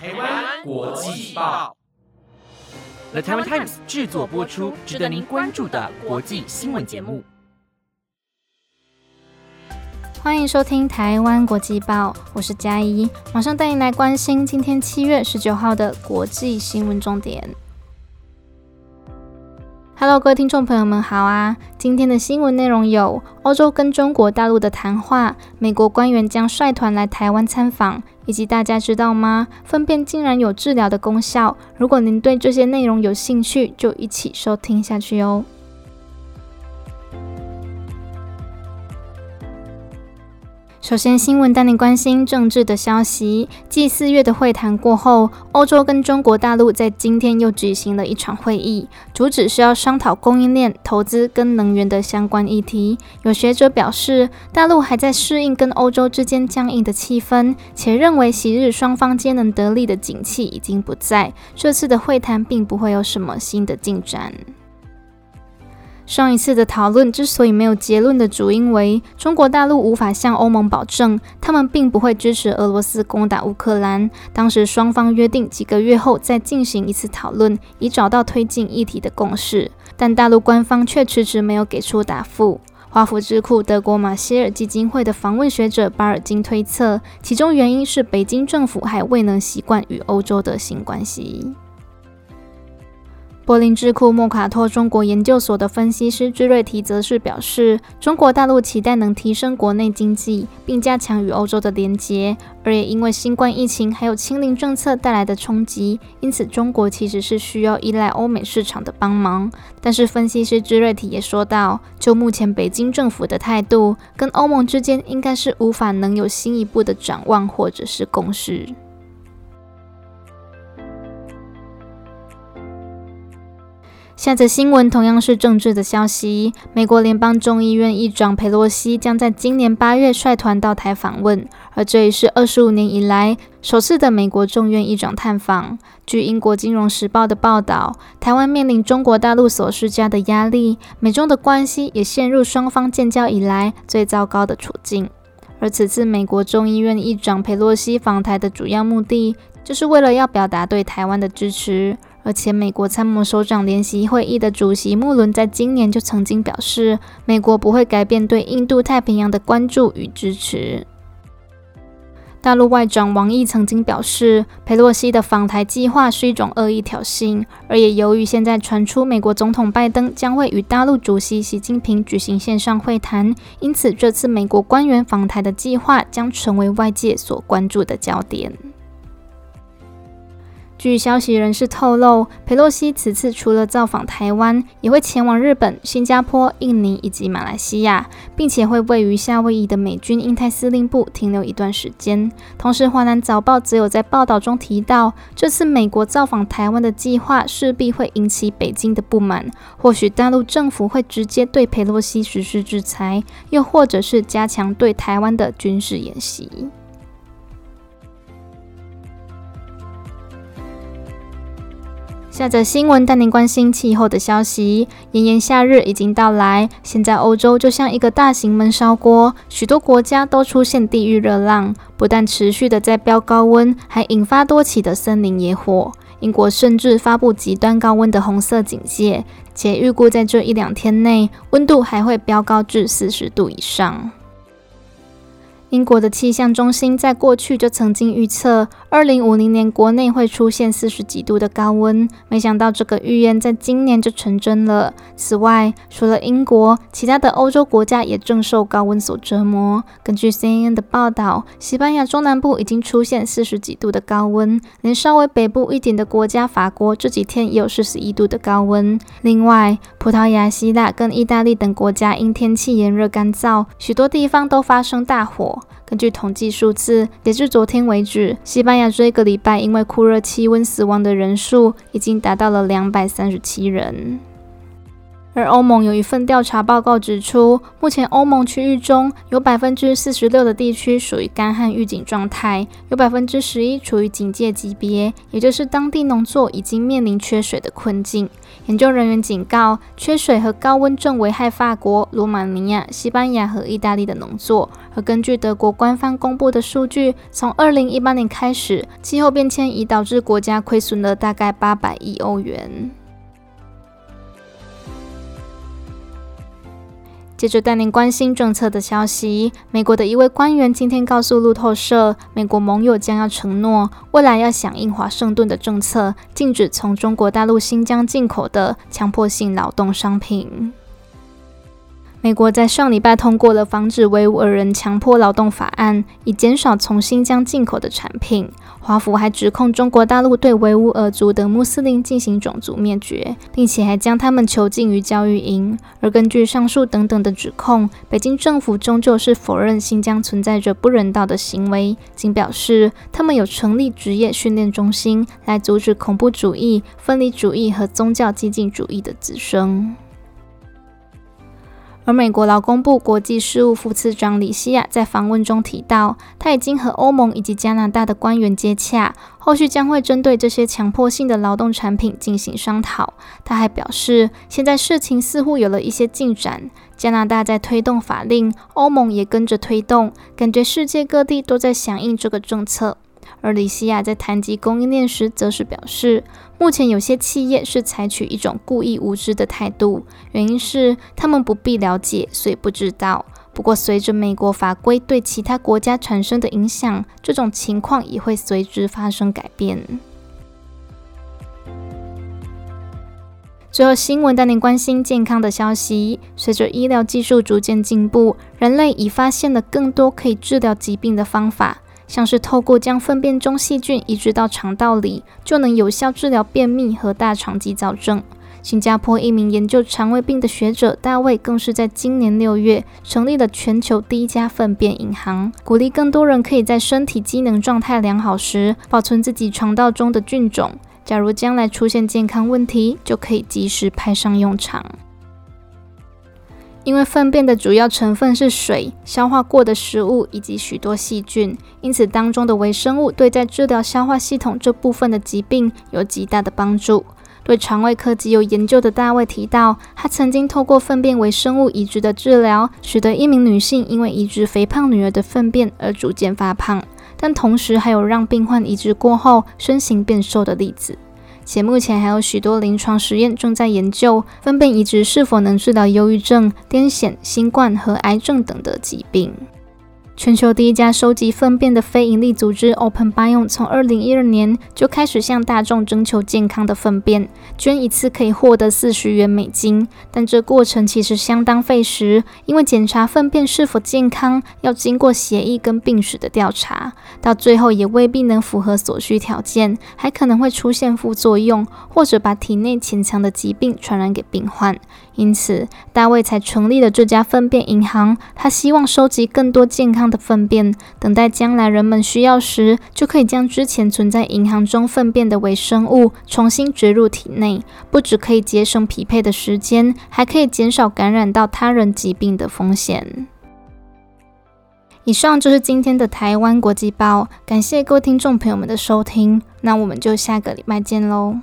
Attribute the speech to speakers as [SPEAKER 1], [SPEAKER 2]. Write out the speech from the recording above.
[SPEAKER 1] 台湾国际报，The Taiwan Times 制作播出，值得您关注的国际新闻节目。
[SPEAKER 2] 欢迎收听台湾国际报，我是嘉怡，马上带您来关心今天七月十九号的国际新闻重点。Hello，各位听众朋友们好啊！今天的新闻内容有：欧洲跟中国大陆的谈话，美国官员将率团来台湾参访，以及大家知道吗？粪便竟然有治疗的功效。如果您对这些内容有兴趣，就一起收听下去哦。首先，新闻带你关心政治的消息。继四月的会谈过后，欧洲跟中国大陆在今天又举行了一场会议，主旨是要商讨供应链、投资跟能源的相关议题。有学者表示，大陆还在适应跟欧洲之间僵硬的气氛，且认为昔日双方皆能得利的景气已经不在。这次的会谈并不会有什么新的进展。上一次的讨论之所以没有结论的主因为中国大陆无法向欧盟保证，他们并不会支持俄罗斯攻打乌克兰。当时双方约定几个月后再进行一次讨论，以找到推进议题的共识，但大陆官方却迟迟没有给出答复。华府智库德国马歇尔基金会的访问学者巴尔金推测，其中原因是北京政府还未能习惯与欧洲的新关系。柏林智库莫卡托中国研究所的分析师朱瑞提则是表示，中国大陆期待能提升国内经济，并加强与欧洲的连结，而也因为新冠疫情还有清零政策带来的冲击，因此中国其实是需要依赖欧美市场的帮忙。但是分析师朱瑞提也说到，就目前北京政府的态度，跟欧盟之间应该是无法能有新一步的展望或者是共识。下则新闻同样是政治的消息。美国联邦众议院议长佩洛西将在今年八月率团到台访问，而这也是二十五年以来首次的美国众院议长探访。据英国金融时报的报道，台湾面临中国大陆所施加的压力，美中的关系也陷入双方建交以来最糟糕的处境。而此次美国众议院议长佩洛西访台的主要目的，就是为了要表达对台湾的支持。而且，美国参谋首长联席会议的主席穆伦在今年就曾经表示，美国不会改变对印度太平洋的关注与支持。大陆外长王毅曾经表示，佩洛西的访台计划是一种恶意挑衅，而也由于现在传出美国总统拜登将会与大陆主席习近平举行线上会谈，因此这次美国官员访台的计划将成为外界所关注的焦点。据消息人士透露，佩洛西此次除了造访台湾，也会前往日本、新加坡、印尼以及马来西亚，并且会位于夏威夷的美军印太司令部停留一段时间。同时，《华南早报》则有在报道中提到，这次美国造访台湾的计划势必会引起北京的不满，或许大陆政府会直接对佩洛西实施制裁，又或者是加强对台湾的军事演习。下则新闻带您关心气候的消息。炎炎夏日已经到来，现在欧洲就像一个大型闷烧锅，许多国家都出现地狱热浪，不但持续的在飙高温，还引发多起的森林野火。英国甚至发布极端高温的红色警戒，且预估在这一两天内，温度还会飙高至四十度以上。英国的气象中心在过去就曾经预测，二零五零年国内会出现四十几度的高温。没想到这个预言在今年就成真了。此外，除了英国，其他的欧洲国家也正受高温所折磨。根据 CNN 的报道，西班牙中南部已经出现四十几度的高温，连稍微北部一点的国家法国这几天也有四十一度的高温。另外，葡萄牙、希腊跟意大利等国家因天气炎热干燥，许多地方都发生大火。根据统计数字，截至昨天为止，西班牙这一个礼拜因为酷热气温死亡的人数已经达到了两百三十七人。而欧盟有一份调查报告指出，目前欧盟区域中有百分之四十六的地区属于干旱预警状态，有百分之十一处于警戒级别，也就是当地农作已经面临缺水的困境。研究人员警告，缺水和高温正危害法国、罗马尼亚、西班牙和意大利的农作。而根据德国官方公布的数据，从二零一八年开始，气候变迁已导致国家亏损了大概八百亿欧元。接着带您关心政策的消息。美国的一位官员今天告诉路透社，美国盟友将要承诺，未来要响应华盛顿的政策，禁止从中国大陆新疆进口的强迫性劳动商品。美国在上礼拜通过了防止维吾尔人强迫劳动法案，以减少从新疆进口的产品。华府还指控中国大陆对维吾尔族等穆斯林进行种族灭绝，并且还将他们囚禁于教育营。而根据上述等等的指控，北京政府终究是否认新疆存在着不人道的行为，仅表示他们有成立职业训练中心，来阻止恐怖主义、分离主义和宗教激进主义的滋生。而美国劳工部国际事务副次长李西亚在访问中提到，他已经和欧盟以及加拿大的官员接洽，后续将会针对这些强迫性的劳动产品进行商讨。他还表示，现在事情似乎有了一些进展，加拿大在推动法令，欧盟也跟着推动，感觉世界各地都在响应这个政策。而李西亚在谈及供应链时，则是表示，目前有些企业是采取一种故意无知的态度，原因是他们不必了解，所以不知道。不过，随着美国法规对其他国家产生的影响，这种情况也会随之发生改变。最后，新闻带您关心健康的消息。随着医疗技术逐渐进步，人类已发现了更多可以治疗疾病的方法。像是透过将粪便中细菌移植到肠道里，就能有效治疗便秘和大肠肌躁症。新加坡一名研究肠胃病的学者大卫，更是在今年六月成立了全球第一家粪便银行，鼓励更多人可以在身体机能状态良好时保存自己肠道中的菌种。假如将来出现健康问题，就可以及时派上用场。因为粪便的主要成分是水、消化过的食物以及许多细菌，因此当中的微生物对在治疗消化系统这部分的疾病有极大的帮助。对肠胃科极有研究的大卫提到，他曾经透过粪便微生物移植的治疗，使得一名女性因为移植肥胖女儿的粪便而逐渐发胖，但同时还有让病患移植过后身形变瘦的例子。且目前还有许多临床实验正在研究分辨移植是否能治疗忧郁症、癫痫、新冠和癌症等的疾病。全球第一家收集粪便的非营利组织 Open biom 从二零一二年就开始向大众征求健康的粪便，捐一次可以获得四十元美金。但这过程其实相当费时，因为检查粪便是否健康要经过协议跟病史的调查，到最后也未必能符合所需条件，还可能会出现副作用，或者把体内潜藏的疾病传染给病患。因此，大卫才成立了这家粪便银行。他希望收集更多健康的粪便，等待将来人们需要时，就可以将之前存在银行中粪便的微生物重新植入体内。不只可以节省匹配的时间，还可以减少感染到他人疾病的风险。以上就是今天的台湾国际报，感谢各位听众朋友们的收听。那我们就下个礼拜见喽。